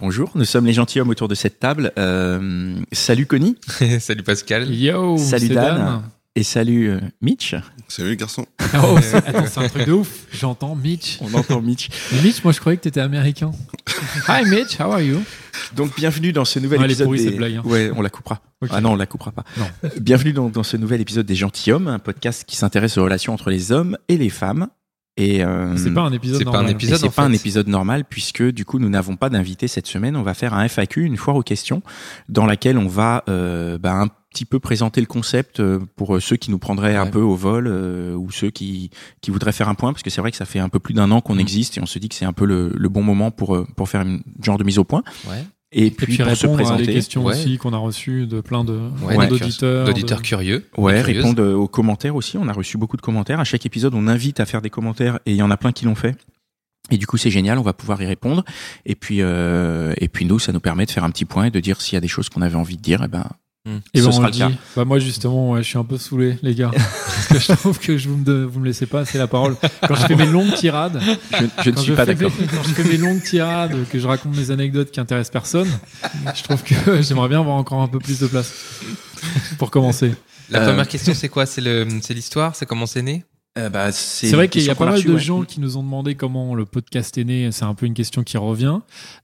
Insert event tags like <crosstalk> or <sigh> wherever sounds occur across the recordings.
Bonjour, nous sommes les gentilshommes autour de cette table. Euh, salut Connie. <laughs> salut Pascal. Yo, salut Dan. Et salut euh, Mitch. Salut les garçons. Oh, attends, c'est un truc de ouf. J'entends Mitch. On entend Mitch. Mais Mitch, moi je croyais que t'étais américain. <laughs> Hi Mitch, how are you? Donc bienvenue dans ce nouvel Non, elle est épisode. pourrie, des- cette blague, hein. Ouais, on la coupera. Ah non, on la coupera pas. Non. Bienvenue dans, dans ce nouvel épisode des Gentilshommes, un podcast qui s'intéresse aux relations entre les hommes et les femmes. Et euh, C'est pas un épisode pas normal. un et épisode, c'est pas un épisode normal puisque du coup nous n'avons pas d'invité cette semaine. On va faire un FAQ, une foire aux questions, dans laquelle on va euh, bah, un petit peu présenter le concept euh, pour euh, ceux qui nous prendraient un peu au vol euh, ou ceux qui qui voudraient faire un point parce que c'est vrai que ça fait un peu plus d'un an qu'on Mhm. existe et on se dit que c'est un peu le, le bon moment pour euh, pour faire une genre de mise au point. Ouais. Et Et puis, puis pour se répondre à des questions Ouais. aussi qu'on a reçues de plein de Ouais, d'auditeurs. D'auditeurs de- curieux. Ouais, et répondre euh, aux commentaires aussi. On a reçu beaucoup de commentaires. À chaque épisode, on invite à faire des commentaires et il y en a plein qui l'ont fait. Et du coup, c'est génial. On va pouvoir y répondre. Et puis, euh, et puis nous, ça nous permet de faire un petit point et de dire s'il y a des choses qu'on avait envie de dire. Et ben, Et ce ben, on sera le cas. dit. Bah, moi justement, ouais, je suis un peu saoulé, les gars. <laughs> Parce que je trouve que je vous me, vous me laissez pas assez la parole. Quand je fais mes longues tirades, je, je ne suis je pas d'accord. quand je fais mes longues tirades, que je raconte mes anecdotes qui intéressent personne, je trouve que <laughs> j'aimerais bien avoir encore un peu plus de place. Pour commencer. La Euh, première question, c'est quoi? C'est le, c'est l'histoire? C'est comment c'est né? Euh, bah, C'est vrai qu'il y a pas mal de ouais. gens qui nous ont demandé comment le podcast est né. C'est un peu une question qui revient.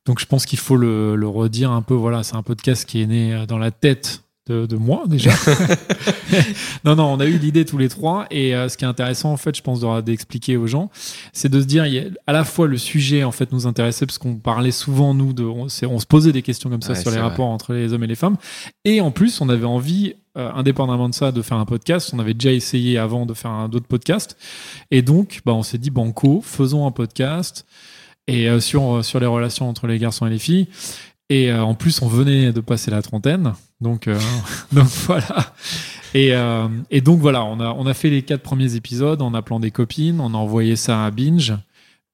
Donc je pense qu'il faut le, le redire un peu. Voilà, c'est un podcast qui est né euh, dans la tête de, de moi déjà. <laughs> non, non, on a eu l'idée tous les trois. Et euh, ce qui est intéressant, en fait, je pense d'expliquer aux gens, c'est de se dire, il y a à la fois le sujet en fait nous intéressait parce qu'on parlait souvent nous de, on, se posait des questions comme ça Ouais, sur les rapports entre les hommes et les femmes. Et en plus, on avait envie, euh, indépendamment de ça, de faire un podcast. On avait déjà essayé avant de faire un d'autres podcasts. Et donc, bah, on s'est dit, banco, faisons un podcast et euh, sur, sur les relations entre les garçons et les filles. Et euh, en plus, on venait de passer la trentaine. Donc, euh, <laughs> donc voilà. Et, euh, et donc voilà, on a, on a fait les quatre premiers épisodes en appelant des copines. On a envoyé ça à Binge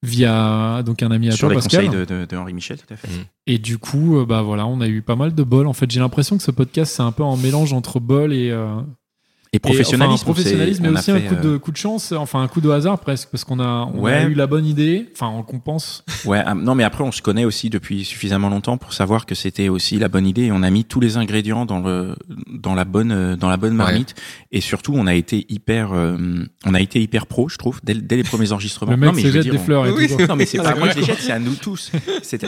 via donc un ami à Sur toi, les Pascal. conseils de, de, de Henri Michel, tout à fait. Mm. Et du coup, bah voilà, on a eu pas mal de bol. En fait, j'ai l'impression que ce podcast, c'est un peu un mélange entre bol et, euh, Et professionnalisme. enfin, professionnalisme, on mais a aussi un coup euh, de coup de chance, enfin un coup de hasard presque, parce qu'on a, on a eu la bonne idée, enfin qu'on pense. Ouais, ah, non, mais après, on se connaît aussi depuis suffisamment longtemps pour savoir que c'était aussi la bonne idée et on a mis tous les ingrédients dans le, dans la bonne, euh, dans la bonne marmite. Et surtout, on a été hyper, euh, on a été hyper pro, je trouve, dès, dès les premiers enregistrements. Le mec non, mais se je veux jette dire, des on- fleurs et Oui, tout. quoi. Non, mais c'est Ah, pas moi qui les jette, c'est à nous tous.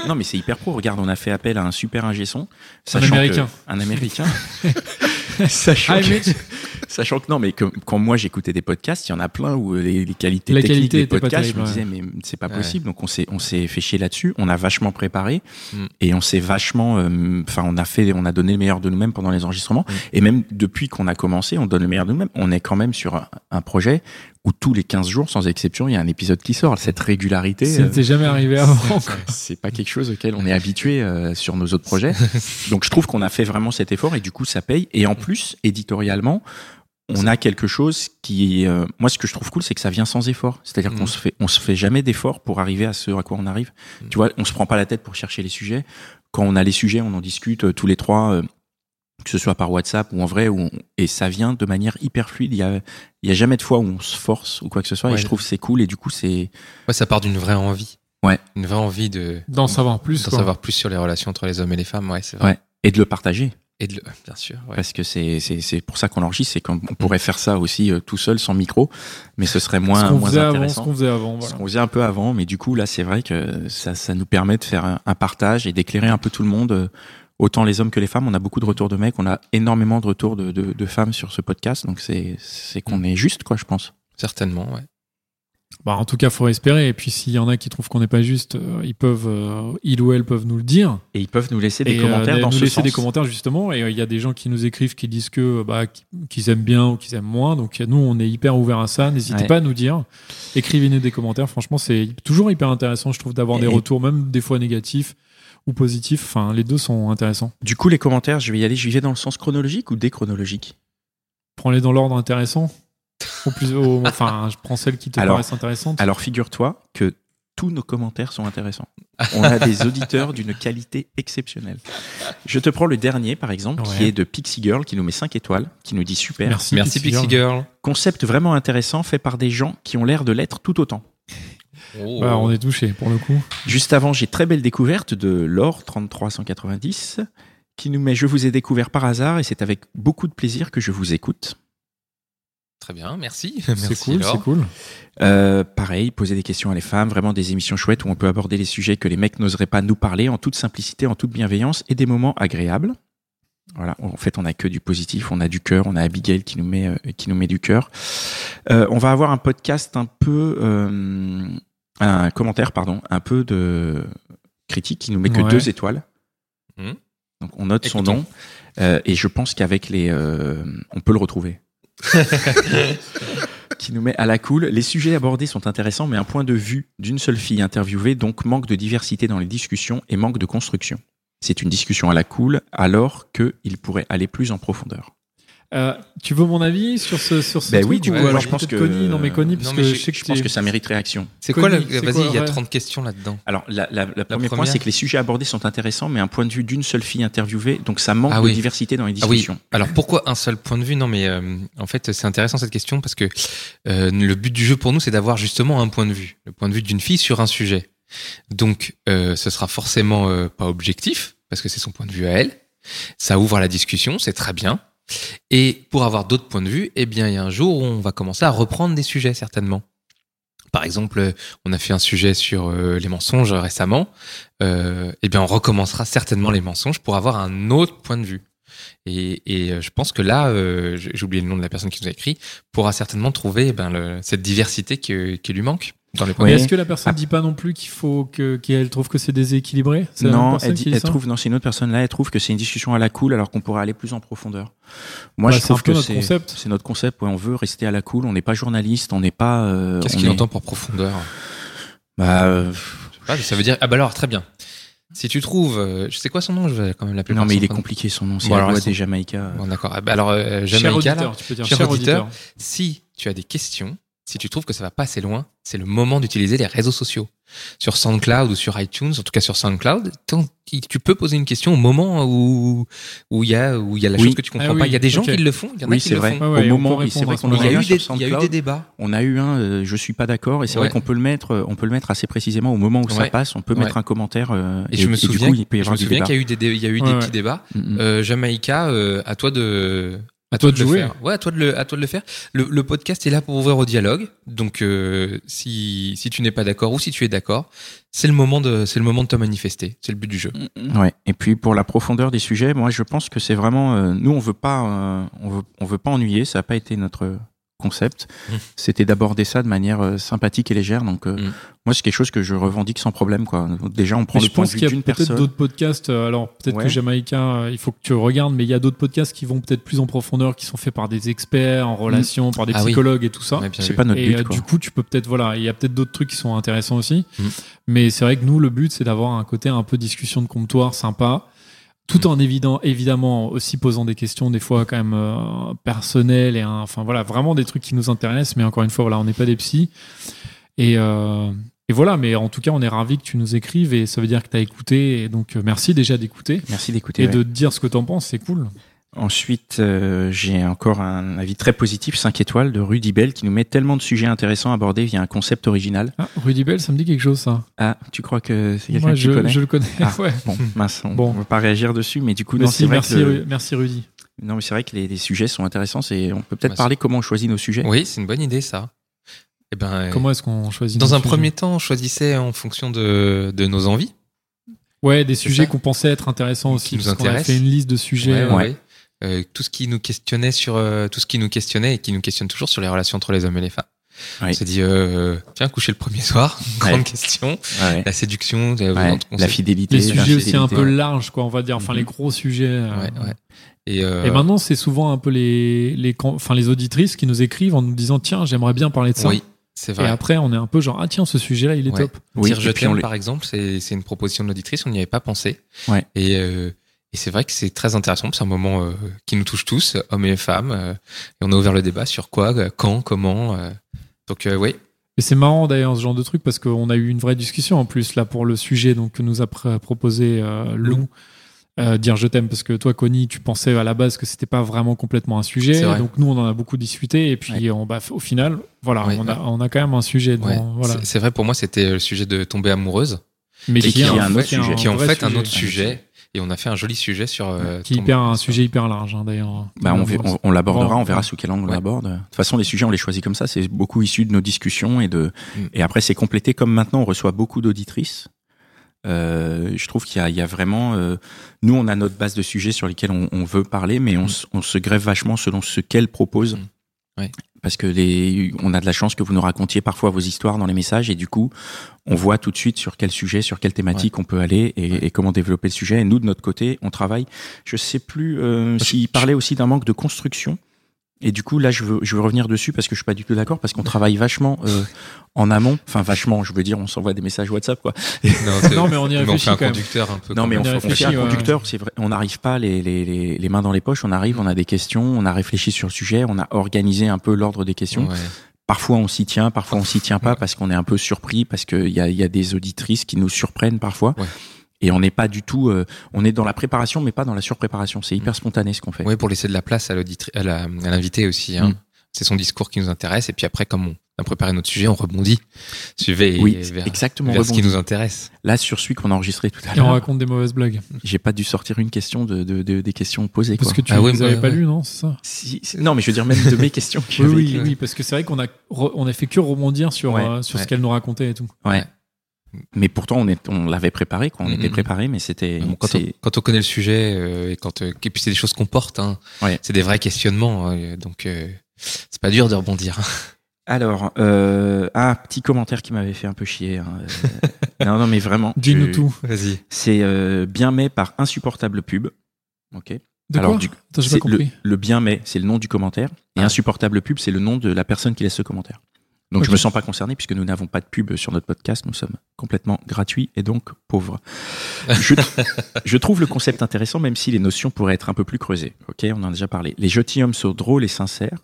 Non, mais c'est hyper pro. Regarde, on a fait appel à un super ingé son. Un sachant que- Américain. Un américain. <laughs> <laughs> sachant, Hi, que, sachant que non, mais que, quand moi j'écoutais des podcasts, il y en a plein où les, les qualités La techniques qualité des podcasts, je me disais, mais c'est pas Ouais. possible. Donc on s'est, on s'est fait chier là-dessus. On a vachement préparé Mm. et on s'est vachement, euh, enfin, on a fait, on a donné le meilleur de nous-mêmes pendant les enregistrements. Mm. Et même depuis qu'on a commencé, on donne le meilleur de nous-mêmes. On est quand même sur un, un projet où tous les 15 jours, sans exception, il y a un épisode qui sort. Cette régularité. Ça euh, n'était jamais arrivé avant. c'est pas quelque chose auquel on est habitué euh, sur nos autres projets. <laughs> Donc je trouve qu'on a fait vraiment cet effort et du coup ça paye. Et en plus, éditorialement, on a quelque chose qui, euh, moi ce que je trouve cool, c'est que ça vient sans effort. C'est-à-dire qu'on Mhm. se fait, on se fait jamais d'effort pour arriver à ce à quoi on arrive. Mhm. Tu vois, on se prend pas la tête pour chercher les sujets. Quand on a les sujets, on en discute euh, tous les trois. Que ce soit par WhatsApp ou en vrai, ou on- et ça vient de manière hyper fluide. Il y a, il y a jamais de fois où on se force ou quoi que ce soit. Ouais. Et je trouve que c'est cool. Et du coup, c'est Ouais, ça part d'une vraie envie. Ouais. Une vraie envie de D'en savoir plus. d'en savoir plus sur les relations entre les hommes et les femmes. Ouais, c'est vrai. ouais, et de le partager. Et de le, bien sûr. Ouais. parce que c'est c'est c'est pour ça qu'on enregistre c'est qu'on on pourrait faire ça aussi euh, tout seul sans micro mais ce serait ce moins qu'on moins faisait avant, ce intéressant qu'on faisait avant. ce Voilà. qu'on faisait un peu avant mais du coup là c'est vrai que ça ça nous permet de faire un, un partage et d'éclairer un peu tout le monde euh, autant les hommes que les femmes on a beaucoup de retours de mecs on a énormément de retours de de, de femmes sur ce podcast donc c'est c'est qu'on est juste quoi je pense Certainement, ouais. Bah, en tout cas, faut espérer. Et puis, s'il y en a qui trouvent qu'on n'est pas juste, euh, ils peuvent, euh, ils ou elles peuvent nous le dire. Et ils peuvent nous laisser des et, commentaires euh, dans nous ce laisser sens. des commentaires justement. Et euh, il y a des gens qui nous écrivent, qui disent que bah, qu'ils aiment bien ou qu'ils aiment moins. Donc nous, on est hyper ouvert à ça. N'hésitez Ouais. pas à nous dire. Écrivez-nous des commentaires. Franchement, c'est toujours hyper intéressant, je trouve, d'avoir des Et- retours, même des fois négatifs ou positifs. Enfin, les deux sont intéressants. Du coup, les commentaires, je vais y aller. Je vais dans le sens chronologique ou déchronologique? Prends-les dans l'ordre intéressant. Au plus, au- <laughs> enfin, je prends celles qui te Alors- paraissent intéressantes. Alors, figure-toi que tous nos commentaires sont intéressants. On a des <laughs> auditeurs d'une qualité exceptionnelle. Je te prends le dernier, par exemple, qui est de Pixie Girl, qui nous met 5 étoiles, qui nous dit super. Merci, Merci Pixie Girl. Concept vraiment intéressant, fait par des gens qui ont l'air de l'être tout autant. Oh. Bah, on est touché pour le coup. Juste avant, j'ai très belle découverte de Laure 3390 qui nous met Je vous ai découvert par hasard et c'est avec beaucoup de plaisir que je vous écoute. Très bien, merci. C'est cool, Laure. c'est cool. Euh, pareil, poser des questions à les femmes, vraiment des émissions chouettes où on peut aborder les sujets que les mecs n'oseraient pas nous parler en toute simplicité, en toute bienveillance et des moments agréables. Voilà, en fait, on a que du positif, on a du cœur, on a Abigail qui nous met, euh, qui nous met du cœur. Euh, on va avoir un podcast un peu, euh, un commentaire, pardon, un peu de critique qui nous met que Ouais. deux étoiles. Mhm. Donc on note son nom euh, et je pense qu'avec les, euh, on peut le retrouver. <laughs> qui nous met à la cool. Les sujets abordés sont intéressants, mais un point de vue d'une seule fille interviewée, donc manque de diversité dans les discussions et manque de construction. C'est une discussion à la cool, alors qu'il pourrait aller plus en profondeur. Euh, tu veux mon avis sur ce sur ce Ben truc oui, du ou coup, alors alors je pense que- Connie, non mais Connie, parce Non, mais que je- je sais que Je pense que ça mérite réaction. C'est quoi Vas-y, il y a ouais. 30 questions là-dedans. Alors, la, la, la première point, c'est que les sujets abordés sont intéressants, mais un point de vue d'une seule fille interviewée, donc ça manque Ah de oui. diversité dans les Ah oui. discussions. Alors pourquoi un seul point de vue? Non, mais euh, en fait c'est intéressant cette question parce que euh, le but du jeu pour nous c'est d'avoir justement un point de vue, le point de vue d'une fille sur un sujet. Donc euh, ce sera forcément euh, pas objectif parce que c'est son point de vue à elle. Ça ouvre la discussion, c'est très bien. Et pour avoir d'autres points de vue, eh bien il y a un jour où on va commencer à reprendre des sujets certainement. Par exemple, on a fait un sujet sur euh, les mensonges récemment. Euh, eh bien, on recommencera certainement les mensonges pour avoir un autre point de vue. Et, et euh, je pense que là, euh, j'ai j'ai oublié le nom de la personne qui nous a écrit, pourra certainement trouver ben, le- cette diversité que- qui lui manque dans les vue. est-ce que la personne Ah. dit pas non plus qu'il faut que qu'elle trouve que c'est déséquilibré? Non, elle, qui dit- elle trouve, non, c'est une autre personne là, elle trouve que c'est une discussion à la cool alors qu'on pourrait aller plus en profondeur. Moi, Bah, je c'est trouve que notre c'est concept. c'est notre concept. ouais, on veut rester à la cool. On n'est pas journaliste, on n'est pas. euh, Qu'est-ce qu'il est- entend par profondeur? Bah, euh, Je sais pas, Ça veut dire, ah bah alors, très bien. Si tu trouves, euh, je sais quoi son nom, je vais quand même l'appeler non, mais il est compliqué son nom. C'est Bon, la des Jamaïcains. Bon, d'accord. Ah bah alors, euh, Cher Jamaïca, là, auditeur, tu peux dire cher cher, auditeur. auditeur. si tu as des questions, si tu trouves que ça va pas assez loin, c'est le moment d'utiliser les réseaux sociaux. Sur SoundCloud ou sur iTunes, en tout cas sur SoundCloud, tant- tu peux poser une question au moment où où il y a où il y a la Oui. chose que tu comprends Ah oui, pas. Il y a des gens qui le font, il y en a Oui, qui le vrai. font. Ouais, ouais, Au moment, c'est vrai qu'on Il y, a eu des, il y a eu des débats. On a eu un, euh, je suis pas d'accord, et c'est Ouais. vrai qu'on peut le mettre, euh, on peut le mettre assez précisément au moment où ça passe. On peut Ouais. mettre un commentaire. euh, Et, je me souviens, coup, il peut y je avoir me du souviens qu'il y a eu des, il y a eu des petits débats. Mm, mm. Euh, Jamaïca, à toi de, À toi de le jouer. faire. Ouais, à toi de le, à toi de le faire. Le, le podcast est là pour ouvrir au dialogue. Donc, euh, si, si tu n'es pas d'accord ou si tu es d'accord, c'est le moment de, c'est le moment de te manifester. C'est le but du jeu. Ouais. Et puis pour la profondeur des sujets, moi je pense que c'est vraiment, euh, nous on veut pas, euh, on veut, on veut pas ennuyer. Ça n'a pas été notre concept. Mm. C'était d'aborder ça de manière euh, sympathique et légère. Donc euh, Mm. moi c'est quelque chose que je revendique sans problème quoi. Déjà on prend Mais le je point de pense vue qu'il y a d'une peut-être personne. d'autres podcasts. euh, Alors peut-être Ouais. que Jamaïcain, euh, il faut que tu regardes, mais il y a d'autres podcasts qui vont peut-être plus en profondeur, qui sont faits par des experts en relation, par des Ah oui. psychologues et tout ça. Ouais, bien C'est pas notre et but quoi. du coup, tu peux peut-être voilà, il y a peut-être d'autres trucs qui sont intéressants aussi. Mm. Mais c'est vrai que nous, le but, c'est d'avoir un côté un peu discussion de comptoir sympa, tout en évident, évidemment aussi posant des questions des fois quand même euh, personnelles et un- enfin voilà, vraiment des trucs qui nous intéressent. Mais encore une fois, voilà, on n'est pas des psys. Et euh, et voilà, mais en tout cas, on est ravis que tu nous écrives et ça veut dire que tu as écouté. Et donc, euh, merci déjà d'écouter Merci d'écouter. et ouais. de te dire ce que t'en penses, c'est cool. Ensuite, euh, j'ai encore un avis très positif, 5 étoiles, de Rudy Bell, qui nous met tellement de sujets intéressants abordés via un concept original. Ah, Rudy Bell, ça me dit quelque chose, ça. Ah, tu crois que c'est quelqu'un Moi, que tu je, connais je le connais. Ah. <laughs> ouais. Bon, mince, on Bon. ne va pas réagir dessus, mais du coup, Mais non, si, vrai merci, que le- Ru- merci Rudy. non, mais c'est vrai que les, les sujets sont intéressants. C'est, on peut peut-être Bah, parler comment on choisit nos sujets. Oui, c'est une bonne idée, ça. Eh ben, euh, Comment est-ce qu'on choisit dans nos un sujets premier temps, on choisissait en fonction de, de nos envies. Ouais, des C'est sujets ça. qu'on pensait être intéressants aussi. Qui nous parce qu'on a intéressent. fait une liste de sujets. Ouais, ouais, ouais. Euh, tout ce qui nous questionnait sur euh, tout ce qui nous questionnait et qui nous questionne toujours sur les relations entre les hommes et les femmes. On s'est dit, euh, tiens, coucher le premier soir, <laughs> grande question. La séduction, la fidélité. Les sujets aussi un peu larges, quoi, on va dire. Enfin, les gros sujets. Et, et, maintenant, c'est souvent un peu les, les, enfin, les auditrices qui nous écrivent en nous disant, tiens, j'aimerais bien parler de ça. Oui. C'est vrai. Et après, on est un peu genre, ah tiens, ce sujet-là, il est top. Oui, Dire je t'aime, par exemple, c'est une proposition de l'auditrice, on n'y avait pas pensé. Ouais. Et, euh, et c'est vrai que c'est très intéressant, c'est un moment euh, qui nous touche tous, hommes et femmes. Euh, et on a ouvert le débat sur quoi, euh, quand, comment. donc, oui. Et c'est marrant d'ailleurs ce genre de truc parce qu'on a eu une vraie discussion en plus là pour le sujet donc que nous a proposé Lou. Euh, dire je t'aime parce que toi Connie tu pensais à la base que c'était pas vraiment complètement un sujet donc nous on en a beaucoup discuté et puis on, bah, au final voilà on, a, on a quand même un sujet voilà. c'est vrai pour moi c'était le sujet de tomber amoureuse mais qui, est un autre sujet qui est en fait un autre sujet et on a fait un joli sujet sur euh, qui est hyper, un sujet hyper large hein, d'ailleurs bah, on, on, l'abordera on verra sous quel angle on l'aborde de toute façon les sujets on les choisit comme ça c'est beaucoup issu de nos discussions et de mm. et après c'est complété comme maintenant on reçoit beaucoup d'auditrices euh, je trouve qu'il y, y, a vraiment, euh, nous on a notre base de sujets sur lesquels on, on veut parler, mais on, mm. on, se grève vachement selon ce qu'elle propose. Mm. Parce que les, on a de la chance que vous nous racontiez parfois vos histoires dans les messages et du coup, on voit tout de suite sur quel sujet, sur quelle thématique on peut aller et, et, comment développer le sujet. Et nous, de notre côté, on travaille. Je sais plus euh, s'il parlait aussi d'un manque de construction. Et du coup, là, je veux, je veux revenir dessus parce que je suis pas du tout d'accord parce qu'on travaille vachement euh, en amont. Enfin, vachement, je veux dire, on s'envoie des messages WhatsApp, quoi. Non, <laughs> mais on y réfléchit on fait un conducteur un peu. Non, mais on, on, fait un conducteur, c'est vrai. On n'arrive pas les, les, les, les, mains dans les poches. On arrive, on a des questions, on a réfléchi sur le sujet, on a organisé un peu l'ordre des questions. Parfois on s'y tient, parfois on s'y tient pas parce qu'on est un peu surpris parce qu'il y a, y a des auditrices qui nous surprennent parfois. Ouais et on n'est pas du tout euh, on est dans la préparation mais pas dans la surpréparation. C'est hyper spontané ce qu'on fait. Oui pour laisser de la place à à l'invité aussi hein. Mm. c'est son discours qui nous intéresse. Et puis après comme on a préparé notre sujet on rebondit. Suivez oui, exactement ce qui nous intéresse. Là sur celui qu'on a enregistré tout à l'heure on raconte des mauvaises blagues. j'ai pas dû sortir une question de, de, des questions posées parce que tu ah les avais pas lu non ça? Si, non mais je veux dire même de mes <laughs> questions oui, oui, oui parce que c'est vrai qu'on a on a fait que rebondir sur euh, sur ce qu'elle nous racontait et tout. Ouais mais pourtant on, est, on l'avait préparé quand on était préparé mais c'était quand, on, connaît le sujet euh, et quand euh, et puis c'est des choses qu'on porte hein, c'est des vrais questionnements hein, donc euh, c'est pas dur de rebondir. <laughs> Alors euh, un petit commentaire qui m'avait fait un peu chier hein, <laughs> non non mais vraiment dis-nous tout vas-y. c'est bien mais par insupportable pub. Ok. De alors du, pas compris. Le, bien mais c'est le nom du commentaire et ah. insupportable pub c'est le nom de la personne qui laisse ce commentaire donc je me sens pas concerné puisque nous n'avons pas de pub sur notre podcast, nous sommes complètement gratuits et donc pauvres. <laughs> Je, je, trouve le concept intéressant même si les notions pourraient être un peu plus creusées. Ok, on en a déjà parlé. Les gentilshommes sont drôles et sincères,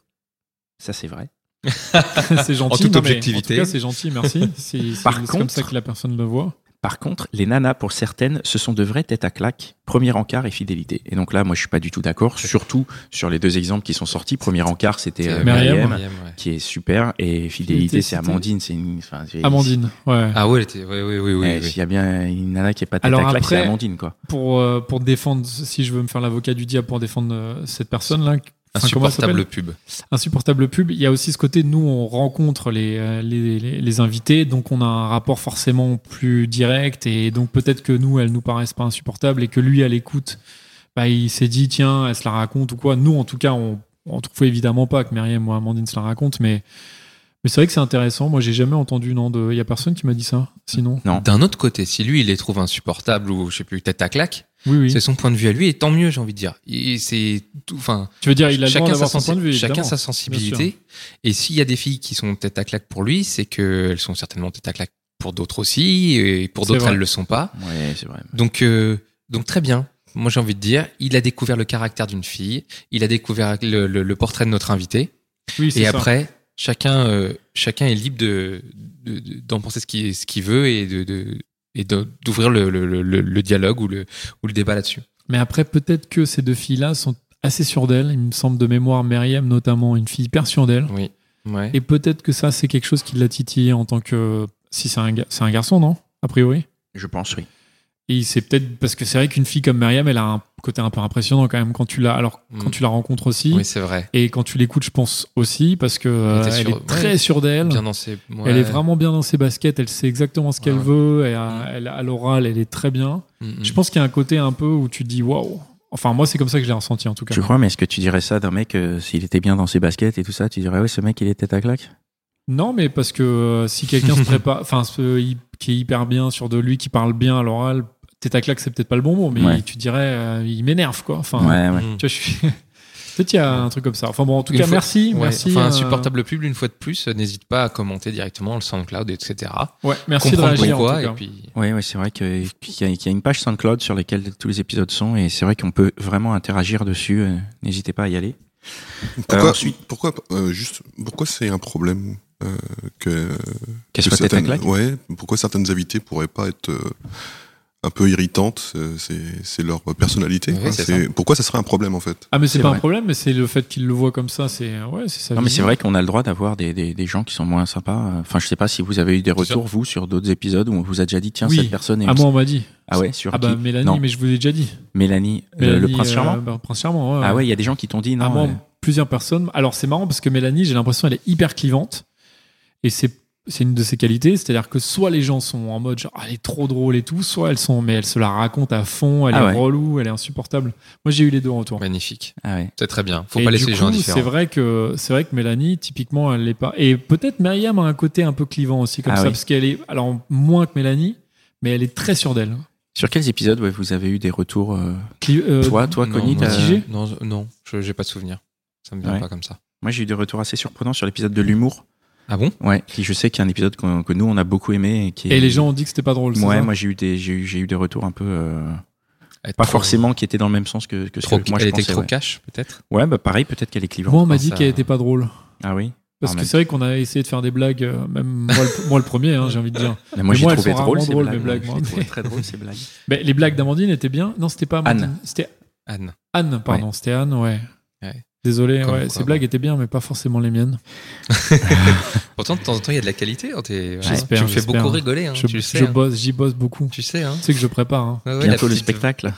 ça c'est vrai. <laughs> c'est gentil. En toute objectivité. en tout cas, c'est gentil, merci. C'est comme ça que la personne le voit. Par contre, les nanas, pour certaines, ce sont de vraies têtes à claque, premier encart et fidélité. Et donc là, moi, je suis pas du tout d'accord, surtout sur les deux exemples qui sont sortis. Premier encart, c'était euh, qui est super, et fidélité, c'est Amandine. C'est une, enfin, Amandine, ouais. Ah ouais, oui, oui, oui, oui. S'il y a bien une nana qui est pas tête à claque, c'est Amandine, quoi. Pour euh, pour défendre, si je veux me faire l'avocat du diable pour défendre euh, cette personne-là, Insupportable pub. Insupportable pub. Il y a aussi ce côté, nous, on rencontre les, euh, les, les, invités, donc on a un rapport forcément plus direct, et donc peut-être que nous, elles nous paraissent pas insupportables, et que lui, à l'écoute, bah, il s'est dit, tiens, elle se la raconte ou quoi. Nous, en tout cas, on, on trouve évidemment pas que Myriam ou Amandine se la racontent, mais mais c'est vrai que c'est intéressant. Moi, j'ai jamais entendu, non, de, il y a personne qui m'a dit ça, sinon. Non. D'un autre côté, si lui, il les trouve insupportables ou, je sais plus, tête à claque, oui, c'est son point de vue à lui, et tant mieux, j'ai envie de dire. C'est tout, enfin. Tu veux dire, il a chacun sa son point de vue, Chacun sa sensibilité. Et s'il y a des filles qui sont tête à claque pour lui, c'est qu'elles sont certainement tête à claque pour d'autres aussi, et pour d'autres, elles le sont pas. Ouais, c'est vrai. Donc, euh, donc très bien. Moi, j'ai envie de dire, il a découvert le caractère d'une fille, il a découvert le, le, portrait de notre invité. Oui, et après, chacun, euh, chacun est libre de, d'en penser ce qu'il, ce qu'il veut et de, de et d'ouvrir le, le, le, le, dialogue ou le, ou le débat là-dessus. Mais après, peut-être que ces deux filles-là sont assez sûres d'elles. Il me semble de mémoire, Myriam notamment, une fille hyper sûre d'elle. Oui. Ouais. Et peut-être que ça, c'est quelque chose qui l'a titillé en tant que. Si c'est un, c'est un garçon, non? A priori? Je pense, oui. Et c'est peut-être parce que c'est vrai qu'une fille comme Myriam, elle a un côté un peu impressionnant quand même quand tu la, alors quand mm. tu la rencontres aussi. Oui, c'est vrai. Et quand tu l'écoutes, je pense aussi parce que elle, est très sûre d'elle. Bien dans ses... Elle est vraiment bien dans ses baskets. Elle sait exactement ce qu'elle veut. Et à, mm. elle, à l'oral, elle est très bien. Je pense qu'il y a un côté un peu où tu dis waouh. Enfin, moi, c'est comme ça que je l'ai ressenti en tout cas. Tu crois, mais est-ce que tu dirais ça d'un mec, euh, s'il était bien dans ses baskets et tout ça, tu dirais, ouais, ce mec, il est tête à claque? Non, mais parce que euh, si quelqu'un se <laughs> prépare, enfin, qui est hyper bien sur de lui, qui parle bien à l'oral, tête à claque, c'est peut-être pas le bon mot, mais Ouais. tu dirais, euh, il m'énerve, quoi. Enfin, Ouais, ouais. Mm. tu vois, je suis. <laughs> peut-être il y a un truc comme ça. Enfin bon, en tout Une cas, fois- merci, Ouais, merci. Enfin, euh, insupportable pub, une fois de plus, euh, n'hésite pas à commenter directement le SoundCloud, etc. Ouais, merci de réagir. en et puis. Ouais, ouais, c'est vrai que- qu'il y, a- qu'il y a une page SoundCloud sur laquelle tous les épisodes sont et c'est vrai qu'on peut vraiment interagir dessus. euh, N'hésitez pas à y aller. Pourquoi, ensuite- pourquoi euh, juste, pourquoi c'est un problème euh, que, que soit tête à certaines- claque. Ouais, pourquoi certaines invités pourraient pas être euh, un peu irritantes euh, C'est leur personnalité. Pourquoi ça serait un problème en fait? Ah, mais c'est pas vrai. un problème, mais c'est le fait qu'il le voit comme ça, c'est ouais, c'est ça. Non, mais c'est vrai qu'on a le droit d'avoir des, des, des gens qui sont moins sympas. Enfin, je sais pas si vous avez eu des retours, vous, sur d'autres épisodes où on vous a déjà dit, tiens, Oui. cette personne est. Ah, moi, on m'a dit. Ah ouais, sur Ah, bah, qui Mélanie, Non, mais je vous l'ai déjà dit. Mélanie, euh, le prince charmant. euh, bah, Prince Charmant, ouais. Ah ouais, il y a des gens qui t'ont dit non. Ah, moi, euh, plusieurs personnes. Alors c'est marrant parce que Mélanie, j'ai l'impression elle est hyper clivante et c'est c'est une de ses qualités, c'est-à-dire que soit les gens sont en mode genre Ah, elle est trop drôle et tout, soit elles sont mais elle se la raconte à fond, elle Ah est ouais. relou, elle est insupportable. Moi j'ai eu les deux en retour. Magnifique. Ah ouais. C'est très bien. Faut Et pas du laisser les gens coup, indifférents. C'est vrai que c'est vrai que Mélanie typiquement elle l'est pas et peut-être Myriam a un côté un peu clivant aussi comme Ah ça oui. parce qu'elle est alors moins que Mélanie, mais elle est très sûre d'elle. Sur quels épisodes ouais, vous avez eu des retours euh, Cli- euh, Toi, toi, Non, Connie, Non, non, je j'ai pas de souvenir. Ça me vient Ouais. pas comme ça. Moi, j'ai eu des retours assez surprenants sur l'épisode de l'humour. Ah bon? Ouais, qui je sais qu'il y a un épisode que nous on a beaucoup aimé et qui est- Et les gens ont dit que c'était pas drôle. c'est Ouais, ça? moi j'ai eu des j'ai eu, j'ai eu des retours un peu euh, pas forcément qui étaient dans le même sens que, que ce que moi elle je était pensais. trop ouais. cash, peut-être? Ouais, bah pareil, peut-être qu'elle est clivante. Moi on m'a dit qu'elle était pas drôle. Ah oui? Parce Ah, que c'est vrai qu'on a essayé de faire des blagues, euh, même moi le, <laughs> moi le premier, hein, j'ai envie de dire. Mais moi j'ai trouvé drôle ces blagues. mes blagues, Moi, très drôle ces blagues. Mais les blagues d'Amandine étaient bien. Non, c'était pas Amandine. Anne. C'était Anne. Anne, pardon. C'était Anne, ouais. Ouais. Désolé, Comme ouais, quoi, ces blagues étaient bien, mais pas forcément les miennes. <laughs> Pourtant, de temps en temps, il y a de la qualité. hein, Tu me fais beaucoup rigoler. hein, je tu le sais. je hein. bosse, j'y bosse beaucoup. Tu sais, hein. Tu sais que je prépare. hein. Ouais, la <laughs> Bientôt le spectacle.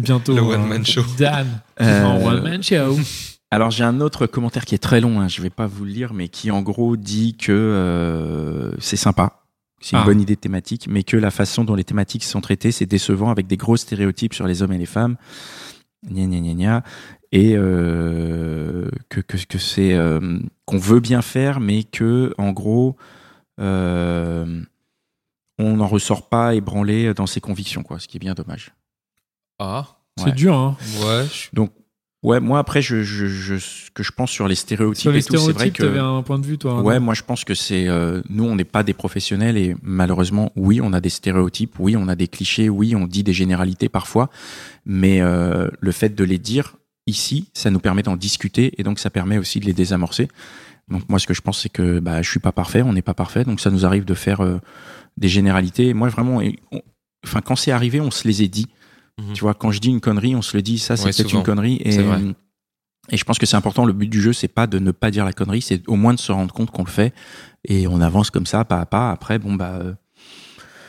Bientôt. Le euh, one-man show. Dan. Euh, En one man show. <laughs> Alors j'ai un autre commentaire qui est très long, hein, je vais pas vous le lire, mais qui en gros dit que euh, c'est sympa, c'est une Ah. bonne idée de thématique, mais que la façon dont les thématiques sont traitées, c'est décevant avec des gros stéréotypes sur les hommes et les femmes. Gna gna gna gna. Et euh, que, que, que c'est euh, qu'on veut bien faire, mais que en gros euh, on n'en ressort pas ébranlé dans ses convictions, quoi, ce qui est bien dommage. Ah, C'est dur, hein. ouais. Donc ouais, moi après je, je, je ce que je pense sur les stéréotypes Sur les et tout, c'est vrai stéréotypes, que t'avais un point de vue, toi. Ouais, moi je pense que c'est euh, nous on n'est pas des professionnels et malheureusement oui on a des stéréotypes, oui on a des clichés, oui on dit des généralités parfois, mais euh, le fait de les dire ici, ça nous permet d'en discuter et donc ça permet aussi de les désamorcer. Donc moi ce que je pense c'est que bah je suis pas parfait, on n'est pas parfait, donc ça nous arrive de faire euh, des généralités. Moi vraiment, on- enfin quand c'est arrivé, on se les est dit. Mhm. Tu vois, quand je dis une connerie, on se le dit, ça c'est Ouais, peut-être une connerie et C'est vrai. et je pense que c'est important. Le but du jeu, c'est pas de ne pas dire la connerie, c'est au moins de se rendre compte qu'on le fait et on avance comme ça, pas à pas. Après, bon bah euh,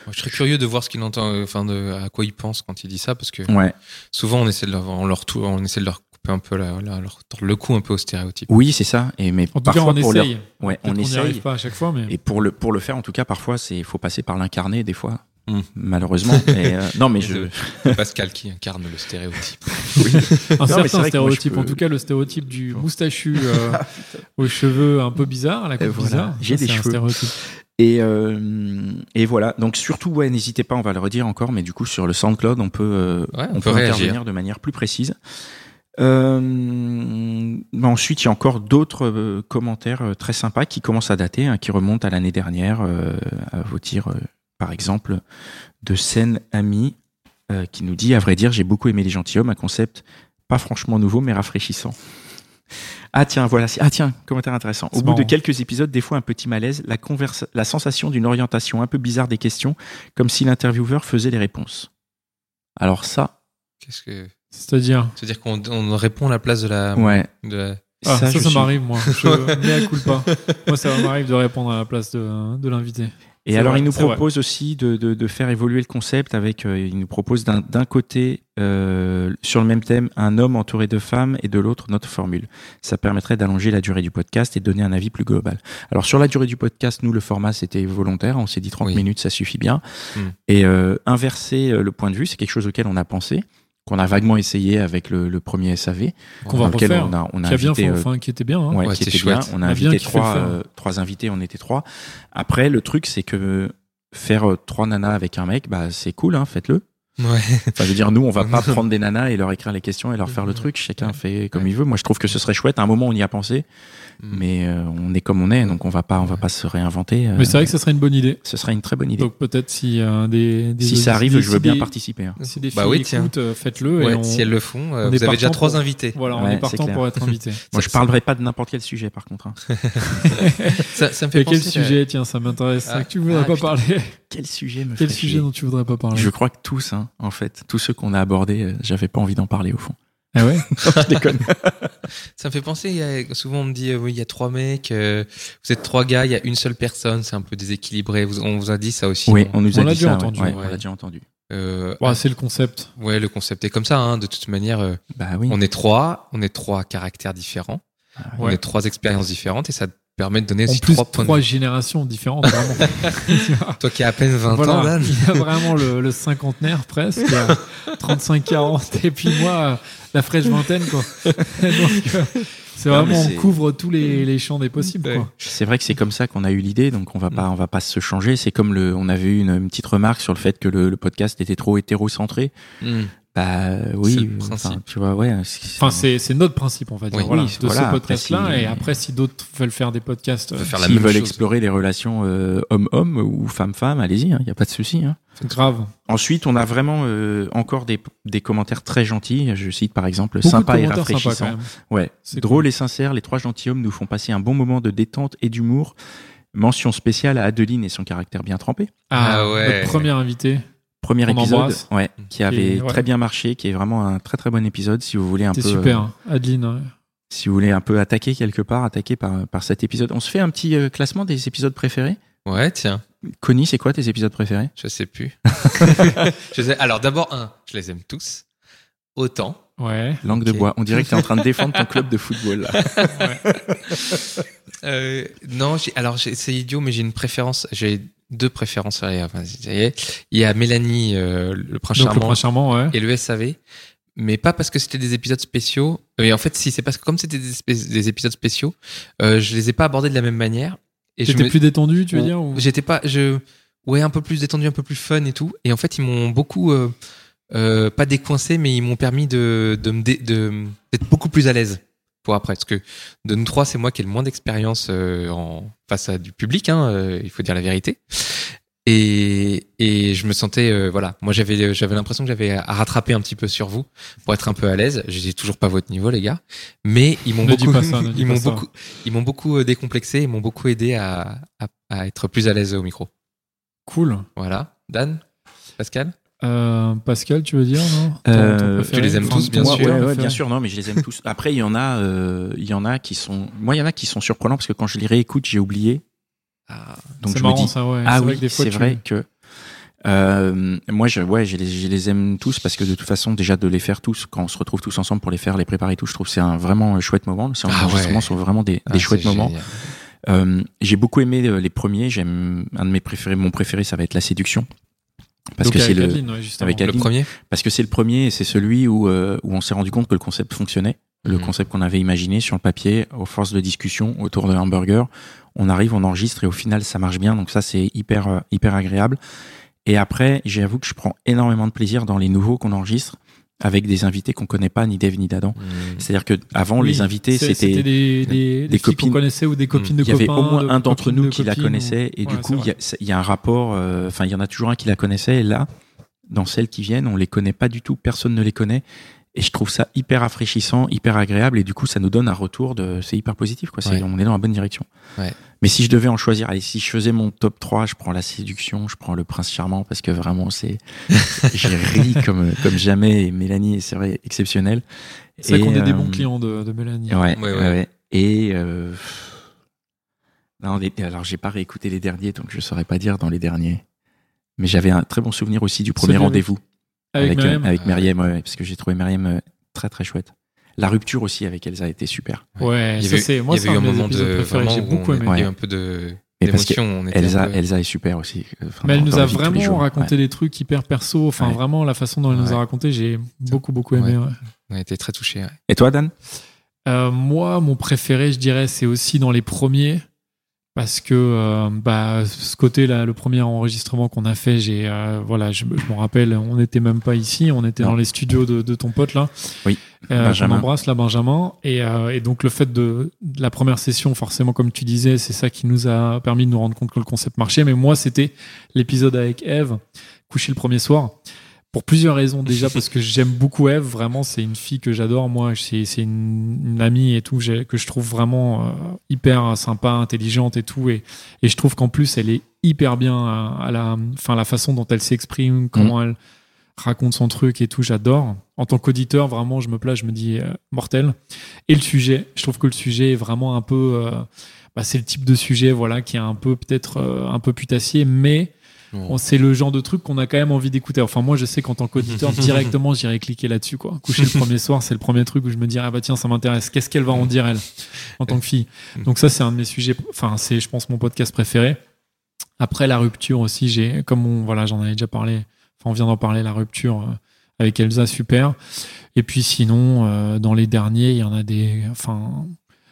Moi, je serais curieux de voir ce qu'il entend, euh, enfin, de, à quoi il pense quand il dit ça, parce que ouais, souvent on essaie de leur, on leur, on essaie de leur couper un peu la, la- leur tordre le cou un peu au stéréotype. oui, c'est ça. Et mais En tout cas, parfois on pour leur- essaye. ouais, on qu'on n'y arrive essaye. pas à chaque fois, mais. Et pour le pour le faire, en tout cas, parfois, c'est faut passer par l'incarné des fois. Mm. Malheureusement. <laughs> mais, euh, non, mais je. <laughs> Pascal qui incarne le stéréotype. <laughs> Un Non, mais c'est certain stéréotype, peux- en tout cas le stéréotype du moustachu euh, aux cheveux un peu bizarres, la coupe voilà, bizarre. j'ai des c'est un cheveux. stéréotype. Et euh, et voilà. Donc surtout, ouais, n'hésitez pas. On va le redire encore, mais du coup, sur le SoundCloud, on peut euh, Ouais, on, on peut, intervenir de manière plus précise. Euh, bah ensuite, il y a encore d'autres euh, commentaires euh, très sympas qui commencent à dater, hein, qui remontent à l'année dernière, euh, à vos tirs, euh, par exemple, de Scène Ami, euh, qui nous dit, à vrai dire, j'ai beaucoup aimé les gentilshommes, un concept pas franchement nouveau, mais rafraîchissant. Ah tiens, voilà. c'est- Ah tiens, commentaire intéressant. Au bout de quelques épisodes, des fois un petit malaise, la, la sensation d'une orientation un peu bizarre des questions, comme si l'intervieweur faisait les réponses. Alors ça, Qu'est-ce que, C'est-à-dire. c'est-à-dire qu'on on répond à la place de la, ouais. de la- Ah, ça, ça, suis- m'arrive, moi. Je <laughs> mets à coup pas. Moi, ça m'arrive de répondre à la place de, de l'invité. Et alors, vrai, il nous propose aussi de, de, de faire évoluer le concept avec, euh, il nous propose d'un d'un côté, euh, sur le même thème, un homme entouré de femmes et de l'autre, notre formule. Ça permettrait d'allonger la durée du podcast et de donner un avis plus global. Alors, sur la durée du podcast, nous, le format, c'était volontaire. On s'est dit 30 Oui. minutes, ça suffit bien. Hmm. Et euh, inverser le point de vue, c'est quelque chose auquel on a pensé. Qu'on a vaguement essayé avec le, le premier SAV, Qu'on va refaire. on a, on a qui a bien invité, fait, euh, enfin, qui était bien. Hein. ouais, Ouais, qui était bien. chouette. On a On a bien invité trois, euh, trois invités, on était trois. Après, le truc, c'est que faire euh, trois nanas avec un mec, bah c'est cool, hein, faites-le. Ouais. Enfin, je veux dire, nous, on va pas <laughs> prendre des nanas et leur écrire les questions et leur faire le truc. Chacun fait comme il veut. Moi, je trouve que ce serait chouette. À un moment, on y a pensé, Mm. mais euh, on est comme on est, donc on va pas, on va pas se réinventer. euh, Mais c'est vrai que ça serait une bonne idée. ce serait une très bonne idée. Donc peut-être si euh, des, des si ça arrive, je veux bien des- participer. hein. Si des filles Bah oui, tiens. écoutent, euh, faites-le. Ouais, on- si elles le font, euh, on est vous avez déjà trois pour- invités. Voilà, on Ouais, est partant pour être <laughs> invité. Moi, je parlerai pas de n'importe quel sujet, par contre. hein. <laughs> Ça, ça me fait Et quel penser, euh, sujet? Tiens, ça m'intéresse. Ah. que tu voudrais Ah, pas parler. Quel sujet me Quel sujet chier dont tu voudrais pas parler Je crois que tous, hein, en fait, tous ceux qu'on a abordés, euh, j'avais pas envie d'en parler au fond. Ah ouais <laughs> <laughs> je déconne. <laughs> Ça me fait penser, il y a- souvent on me dit, euh, oui, il y a trois mecs, euh, vous êtes trois gars, il y a une seule personne, c'est un peu déséquilibré. Vous- on vous a dit ça aussi. Oui, on nous On a l'a dit déjà ça. entendu, ouais, on l'a déjà entendu. Euh, Ouais, C'est le concept. ouais, le concept est comme ça. Hein, de toute manière, euh, Bah oui. on est trois, on est trois caractères différents, on Ouais. est trois expériences différentes et ça permet de donner En aussi plus, trois points trois de vue. générations différentes, vraiment. <laughs> Toi qui as à peine 20 ans, voilà, Dan. il y a vraiment le, le cinquantenaire presque, il y a 35-40, et puis moi, euh, la fraîche vingtaine, quoi. <laughs> Donc, euh, c'est Non, vraiment, on couvre tous les, les champs des possibles, Ouais. quoi. C'est vrai que c'est comme ça qu'on a eu l'idée, donc on va pas, on va pas se changer. C'est comme le, on avait eu une, une petite remarque sur le fait que le, le podcast était trop hétérocentré. Hmm. Bah oui, le enfin, principe. tu vois, ouais. Enfin, c'est c'est notre principe, on va dire, Oui, voilà, oui, de voilà, ce podcast-là. si- Et après, si d'autres veulent faire des podcasts, euh, peut faire la S'ils même veulent chose. explorer les relations euh, homme-homme ou femme-femme, allez-y, il n'y a pas de souci. Hein. grave. Ensuite, on a vraiment euh, encore des, des commentaires très gentils. Je cite par exemple Beaucoup sympa et rafraîchissant. Ouais, C'est drôle et sincère, les trois gentilshommes nous font passer un bon moment de détente et d'humour. Mention spéciale à Adeline et son caractère bien trempé. Ah Ah, ouais. Notre premier invité, Premier On épisode, ouais, qui avait ouais. très bien marché, qui est vraiment un très très bon épisode. Si vous voulez un peu, super. euh, hein. Adeline, ouais. si vous voulez un peu attaquer quelque part, attaquer par par cet épisode. On se fait un petit euh, classement des épisodes préférés? Ouais, tiens, Connie, c'est quoi tes épisodes préférés? Je sais plus. <laughs> je sais- Alors d'abord, un, je les aime tous. Autant. Ouais. Langue de bois. On dirait que tu es en train de défendre ton club de football. Là. <laughs> Euh, non, alors c'est idiot, mais j'ai une préférence. J'ai deux préférences. Allez, enfin. Il y a Mélanie, euh, le prince Donc, le charmant, prince charmant, ouais. et le SAV. Mais pas parce que c'était des épisodes spéciaux. Mais en fait, si, c'est parce que comme c'était des, épisodes spéciaux, euh, je les ai pas abordés de la même manière. Et me- plus détendu, tu veux dire ou- J'étais pas, je, ouais, un peu plus détendu, un peu plus fun et tout. Et en fait, ils m'ont beaucoup, euh, euh, pas décoincé, mais ils m'ont permis de, de me, dé- de, d'être beaucoup plus à l'aise pour après. Parce que de nous trois, c'est moi qui ai le moins d'expérience euh, en face à du public. Hein, euh, il faut dire la vérité. Et, et je me sentais, euh, voilà, moi j'avais, j'avais l'impression que j'avais à rattraper un petit peu sur vous pour être un peu à l'aise. J'étais toujours pas à votre niveau, les gars, mais ils m'ont beaucoup, ça, <laughs> ils m'ont beaucoup, ils m'ont beaucoup décomplexé, ils m'ont beaucoup aidé à, à, à être plus à l'aise au micro. Cool. Voilà, Dan, Pascal? Euh, Pascal, tu veux dire, non Euh, tu les aimes tous, bien Moi, sûr. ouais, préféré. ouais, bien sûr, non, mais je les aime tous. Après, il y en a, euh, il y en a qui sont, moi, il y en a qui sont surprenants parce que quand je les réécoute, j'ai oublié. Donc C'est je marrant me dis, ça, ouais. ah C'est vrai oui, que des fois, c'est tu- vrai que euh, moi, je, ouais, je les, je les aime tous parce que de toute façon, déjà de les faire tous, quand on se retrouve tous ensemble pour les faire, les préparer tous, je trouve que c'est un vraiment chouette moment. Ces Ah enregistrements ouais. sont vraiment des, Ah, chouettes moments. Euh, j'ai beaucoup aimé les premiers. J'aime un de mes préférés. Mon préféré, ça va être la séduction. Parce Donc que c'est le, Adeline, ouais, premier parce que c'est le premier et c'est celui où, euh, où on s'est rendu compte que le concept fonctionnait. Le Mhm. concept qu'on avait imaginé sur le papier, aux forces de discussion autour de hamburger. On arrive, on enregistre et au final, ça marche bien. Donc ça, c'est hyper, euh, hyper agréable. Et après, j'avoue que je prends énormément de plaisir dans les nouveaux qu'on enregistre avec des invités qu'on connaît pas, ni Dave ni d'Adam. Mmh. C'est-à-dire que avant, Oui, les invités, c'était des, des, des des filles qu'on copines. connaissait ou des copines de il y avait copains. au moins de un d'entre copines nous de qui la copines, connaissait et du coup c'est il y, a- il y a un rapport euh, enfin il y en a toujours un qui la connaissait et là dans celles qui viennent on les connaît pas du tout personne ne les connaît et je trouve ça hyper rafraîchissant hyper agréable et du coup ça nous donne un retour de c'est hyper positif quoi c'est Ouais. on est dans la bonne direction Ouais. mais si je devais en choisir allez si je faisais mon top 3 je prends la séduction je prends le prince charmant parce que vraiment c'est <laughs> j'ai ri comme comme jamais et Mélanie c'est vrai exceptionnelle C'est vrai Et, qu'on est des euh, bons clients de, de Mélanie. Ouais, Ouais, ouais, ouais. ouais. Et euh, non, les- alors j'ai pas réécouté les derniers, donc je saurais pas dire dans les derniers. Mais j'avais un très bon souvenir aussi du premier avec- rendez-vous Avec, avec, euh, Myriam. avec Myriam, ouais, parce que j'ai trouvé Myriam euh, très très chouette. La rupture aussi avec Elsa a été super. Ouais, Il y ça avait, c'est moi c'est un moment de j'ai beaucoup aimé. Il y a eu un peu de. Et parce que L'émotion, on était Elsa, un peu- Elsa est super aussi. Enfin, Mais elle nous a vraiment jours. raconté Ouais. des trucs hyper perso. Enfin, Ouais. vraiment, la façon dont elle nous a raconté, j'ai beaucoup, beaucoup aimé. Ouais. ouais. on a été très touchés. ouais. Et toi, Dan? Euh, moi, mon préféré, je dirais, c'est aussi dans les premiers. Parce que euh, bah, ce côté-là, le premier enregistrement qu'on a fait, j'ai euh, voilà, je, me- je me rappelle, on n'était même pas ici, on était Non. dans les studios de, de ton pote là. Oui, Euh, qu'on embrasse là, Benjamin. Et, euh, et donc le fait de, de la première session, forcément, comme tu disais, c'est ça qui nous a permis de nous rendre compte que le concept marchait. Mais moi, c'était l'épisode avec Eve, couché le premier soir. Pour plusieurs raisons. <laughs> Déjà parce que j'aime beaucoup Eve. Vraiment, c'est une fille que j'adore. Moi, c'est c'est une, une amie et tout que je trouve vraiment euh, hyper sympa, intelligente et tout. Et, et je trouve qu'en plus, elle est hyper bien à, à la, enfin, la façon dont elle s'exprime, comment elle raconte son truc et tout. J'adore. En tant qu'auditeur, vraiment, je me place, je me dis euh, mortel. Et le sujet, je trouve que le sujet est vraiment un peu. euh, bah, c'est le type de sujet voilà qui est un peu peut-être un peu putassier mais C'est le genre de truc qu'on a quand même envie d'écouter. Enfin, moi, je sais qu'en tant qu'auditeur, <laughs> directement, j'irai cliquer là-dessus, quoi. Coucher le premier soir, c'est le premier truc où je me dirais, ah bah tiens, ça m'intéresse. Qu'est-ce qu'elle va en dire, elle, en tant que fille? Donc ça, c'est un de mes sujets, enfin, c'est, je pense, mon podcast préféré. Après, la rupture aussi, j'ai, comme on, voilà, j'en avais déjà parlé, enfin, on vient d'en parler, la rupture euh, avec Elsa, super. Et puis, sinon, euh, dans les derniers, il y en a des, enfin,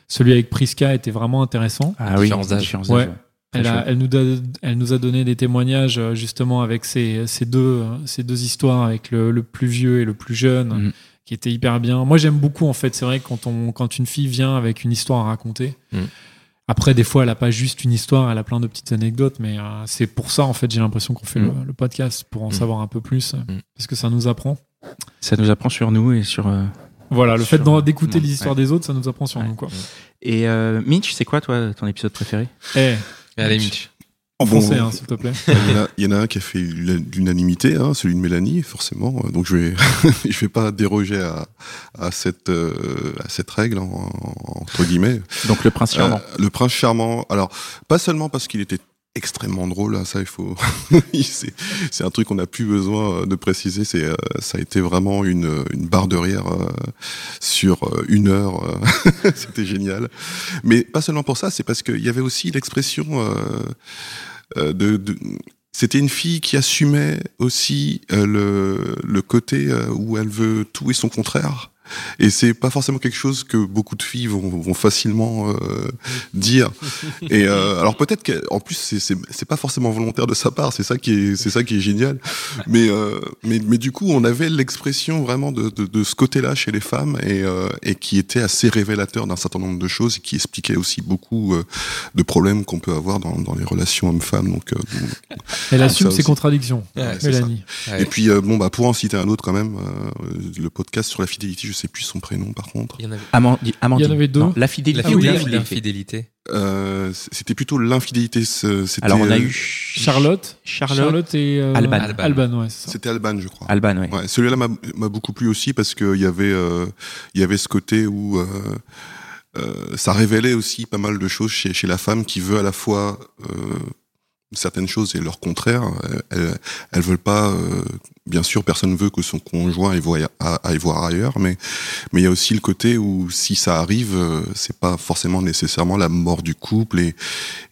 celui avec Priska était vraiment intéressant. Ah oui, Différents âges. différents Ouais. Elle, a- nous a, elle nous a donné des témoignages euh, justement avec ces, ces, deux, ces deux histoires, avec le, le plus vieux et le plus jeune, Mhm. qui étaient hyper bien. Moi, j'aime beaucoup, en fait. C'est vrai quand, on, quand une fille vient avec une histoire à raconter, Mhm. après, des fois, elle n'a pas juste une histoire, elle a plein de petites anecdotes, mais euh, c'est pour ça, en fait, j'ai l'impression qu'on fait Mhm. le, le podcast, pour en savoir un peu plus, parce que ça nous apprend. Ça nous apprend sur nous et sur. euh, Voilà, le fait Sur- d'écouter Ouais. les histoires des autres, ça nous apprend sur Ouais. nous, quoi. Et euh, Mitch, c'est quoi toi ton épisode préféré? Eh, Allez, Mitch. en Bon, français, hein, s'il te plaît. Il y, en a, il y en a un qui a fait l'unanimité, hein, celui de Mélanie, forcément. Donc je vais, <laughs> je vais pas déroger à, à cette, euh, à cette règle en- en- entre guillemets. Donc le prince charmant. Euh, le prince charmant. Alors pas seulement parce qu'il était extrêmement drôle, hein, ça il faut. <laughs> c'est un truc qu'on n'a plus besoin euh, de préciser. C'est euh, ça a été vraiment une, une barre de rire euh, sur euh, une heure. euh, <laughs> C'était génial. Mais pas seulement pour ça, c'est parce qu'il y avait aussi l'expression euh, euh, de, c'était une fille qui assumait aussi euh, le, le côté euh, où elle veut tout et son contraire. Et c'est pas forcément quelque chose que beaucoup de filles vont, vont facilement euh, dire. <laughs> Et euh, alors peut-être qu'en plus c'est c'est c'est pas forcément volontaire de sa part. C'est ça qui est c'est ça qui est génial. Mais euh, mais mais du coup on avait l'expression vraiment de, de de ce côté-là chez les femmes et euh, et qui était assez révélateur d'un certain nombre de choses et qui expliquait aussi beaucoup euh, de problèmes qu'on peut avoir dans dans les relations hommes-femmes. Donc euh, bon, Elle assume ça ses contradictions, Ouais. Mélanie. Ouais. Et puis euh, bon bah pour en citer un autre quand même, euh, le podcast sur la fidélité, je sais plus son prénom par contre. Il y en avait. Amandi- Amandine. Il y en avait deux. Non, la fidélité. La Ah oui, fidélité. la la fidélité. Euh, c'était plutôt l'infidélité. Alors on a euh, eu Charlotte, Charlotte, Charlotte et euh, Alban. Alban. Alban, ouais. C'était Alban, je crois. Alban, ouais. Ouais, celui-là m'a beaucoup plu aussi parce qu'il y avait euh, il y avait ce côté où euh, euh, ça révélait aussi pas mal de choses chez, chez la femme qui veut à la fois euh, certaines choses et leur contraire. Elles, elles veulent pas, euh, bien sûr, personne veut que son conjoint aille voir, aille voir ailleurs, mais mais il y a aussi le côté où si ça arrive, euh, c'est pas forcément nécessairement la mort du couple et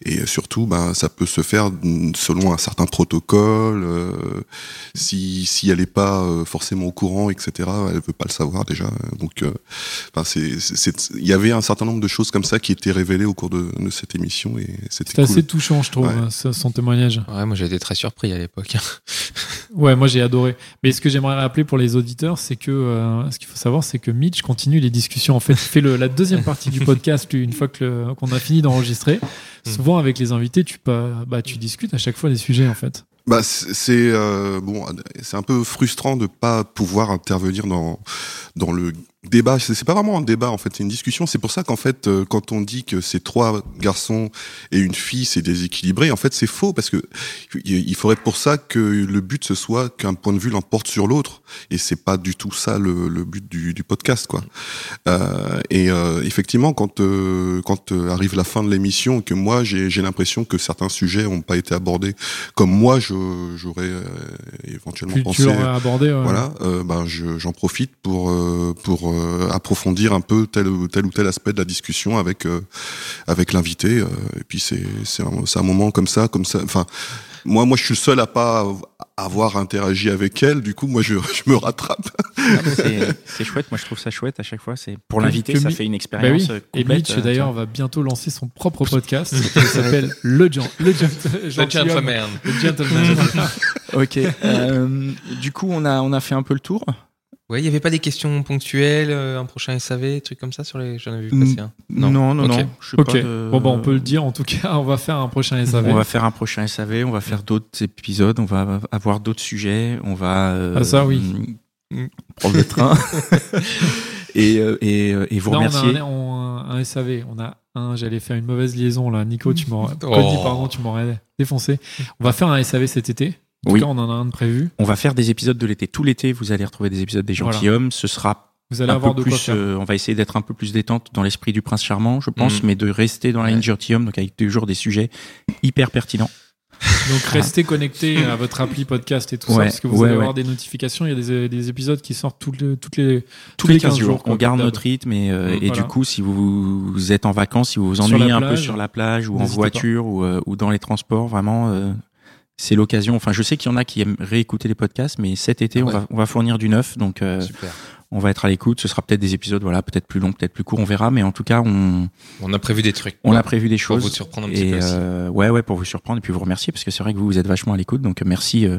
et surtout, ben ça peut se faire selon un certain protocole. euh, si si elle est pas euh, forcément au courant, etc. Elle veut pas le savoir déjà. Donc, euh, enfin, c'est c'est il y avait un certain nombre de choses comme ça qui étaient révélées au cours de, de cette émission et c'était cool. assez touchant, je trouve, Ouais. son témoignage. Ouais, moi j'ai été très surpris à l'époque. Ouais, moi j'ai adoré. Mais ce que j'aimerais rappeler pour les auditeurs, c'est que euh, ce qu'il faut savoir, c'est que Mitch continue les discussions. En fait, il fait le, la deuxième partie du podcast une fois que qu'on a fini d'enregistrer. Souvent avec les invités, tu bah tu discutes à chaque fois des sujets en fait. Bah, c'est, euh, bon, c'est un peu frustrant de pas pouvoir intervenir dans dans le débat. C'est pas vraiment un débat en fait, c'est une discussion. C'est pour ça qu'en fait, euh, quand on dit que c'est trois garçons et une fille, c'est déséquilibré. En fait, c'est faux parce que il faudrait pour ça que le but ce soit qu'un point de vue l'emporte sur l'autre, et c'est pas du tout ça le, le but du, du podcast, quoi. Euh, et euh, effectivement, quand euh, quand euh, arrive la fin de l'émission, que moi j'ai l'impression que certains sujets ont pas été abordés comme moi je j'aurais euh, éventuellement Tu, pensé. tu l'aurais abordé. ouais. Voilà, ben je- j'en profite pour euh, pour pour approfondir un peu tel ou tel ou tel aspect de la discussion avec avec l'invité. et puis c'est c'est un, un moment comme ça, comme ça. Enfin, moi, moi, je suis le seul à pas avoir interagi avec elle. Du coup, moi, je, je me rattrape. <laughs> C'est chouette. Moi, je trouve ça chouette à chaque fois. C'est pour l'inviter, ça fait une expérience. Bah oui. Et Mitch, euh, d'ailleurs, va bientôt lancer son propre <laughs> podcast qui s'appelle Le, Gen le, Gentleman. Le Gentleman. <laughs> ok. Euh, du coup, on a on a fait un peu le tour. Ouais, il n'y avait pas des questions ponctuelles, euh, un prochain SAV, trucs comme ça sur les. J'en ai vu passer un. Non, non, non. Ok. Bon, bah, on peut le dire. En tout cas, <laughs> on va faire un prochain SAV. On va faire un prochain SAV. On va faire d'autres épisodes. On va avoir d'autres sujets. On va. Euh, ah ça oui. Prendre le train. <laughs> et, euh, et, et vous non, remercier. On a un, un, SAV. On a un. J'allais faire une mauvaise liaison là. Nico, tu m'aurais. <laughs> Oh. pardon, tu m'aurais défoncé. On va faire un SAV cet été. En oui. Tout cas, on en a un de prévu. On va faire des épisodes de l'été. Tout l'été, vous allez retrouver des épisodes des gentilshommes. Ce sera vous allez avoir de plus, euh, on va essayer d'être un peu plus détente dans l'esprit du prince charmant, je pense, mm. mais de rester dans la ligne gentilhomme, donc avec toujours des sujets hyper pertinents. Donc restez connectés à votre appli podcast et tout ça, parce que vous allez avoir des notifications. Il y a des, des épisodes qui sortent tout le, toutes les, tous, les 15, jours. on garde notre rythme et, euh, et du coup, si vous, vous, êtes en vacances, si vous vous ennuyez un peu sur la plage ou en voiture ou, euh, ou, dans les transports, vraiment, c'est l'occasion. Enfin, je sais qu'il y en a qui aiment réécouter les podcasts, mais cet été, ah on, va, on va fournir du neuf. Donc, euh, on va être à l'écoute. Ce sera peut-être des épisodes, voilà, peut-être plus longs, peut-être plus courts, on verra. Mais en tout cas, on on a prévu des trucs. On a prévu des choses pour vous surprendre un petit et peu. Euh, ouais, ouais, pour vous surprendre et puis vous remercier parce que c'est vrai que vous vous êtes vachement à l'écoute. Donc merci, euh,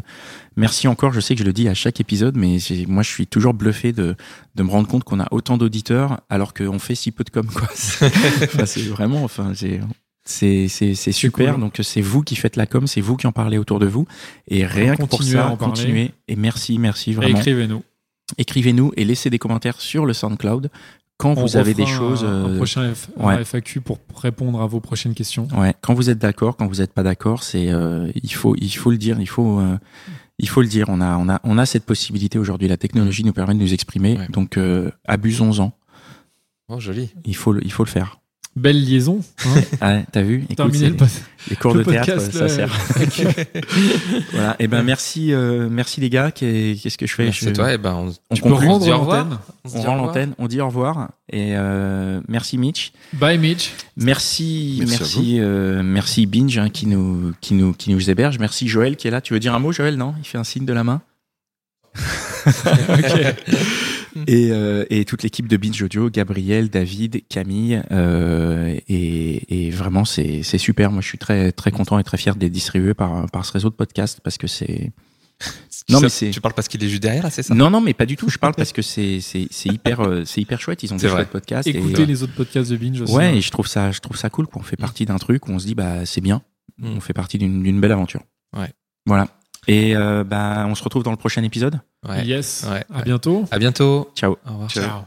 merci encore. Je sais que je le dis à chaque épisode, mais moi je suis toujours bluffé de de me rendre compte qu'on a autant d'auditeurs alors qu'on fait si peu de com. Quoi. <laughs> enfin, c'est vraiment, enfin, c'est c'est c'est c'est super. Donc c'est vous qui faites la com, c'est vous qui en parlez autour de vous et rien que pour ça, continuez et merci merci vraiment. Écrivez-nous. Écrivez-nous et laissez des commentaires sur le SoundCloud quand vous avez des choses. Un, un prochain FAQ pour répondre à vos prochaines questions. Ouais. Quand vous êtes d'accord, quand vous n'êtes pas d'accord, c'est euh, il faut il faut le dire, il faut euh, il faut le dire. On a on a on a cette possibilité aujourd'hui. La technologie nous permet de nous exprimer, donc euh, abusons-en. Oh joli. Il faut il faut le faire. Belle liaison. Hein <laughs> ah, T'as vu? Écoute, le les cours de théâtre, ça sert. <laughs> <laughs> voilà. Et eh ben merci, euh, merci les gars. Qu'est-ce que je fais? C'est toi. Et eh ben on, on tu peux rendre l'antenne. On, rend l'antenne. On dit au revoir. Et euh, merci Mitch. Bye Mitch. Merci, merci, euh, merci Binge hein, qui nous, qui nous, qui nous héberge. Merci Joël qui est là. Tu veux dire un mot, Joël? Non? Il fait un signe de la main. ok. Et, euh, et toute l'équipe de Binge Audio, Gabriel, David, Camille, euh, et, et, vraiment c'est c'est super. Moi, je suis très très content et très fier d'être distribué par par ce réseau de podcasts parce que c'est <laughs> non mais c'est tu parles parce qu'il est juste derrière c'est ça? Non non mais pas du tout, je parle parce que c'est c'est c'est hyper euh, c'est hyper chouette, ils ont des chouettes podcasts Écoutez les autres podcasts de Binge aussi. Ouais, hein. et je trouve ça je trouve ça cool qu'on fait partie d'un truc où on se dit bah c'est bien. Mm. On fait partie d'une d'une belle aventure. Ouais. Voilà. Et euh, bah, on se retrouve dans le prochain épisode. Ouais. Yes. Ouais, à bientôt. À bientôt. Ciao. Au revoir. Ciao. Ciao.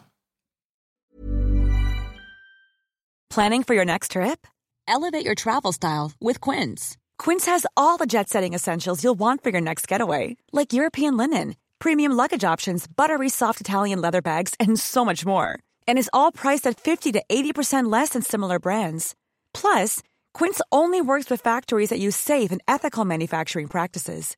Planning for your next trip? Elevate your travel style with Quince. Quince has all the jet-setting essentials you'll want for your next getaway, like European linen, premium luggage options, buttery soft Italian leather bags, and so much more. And is all priced at 50 to 80% less than similar brands. Plus, Quince only works with factories that use safe and ethical manufacturing practices.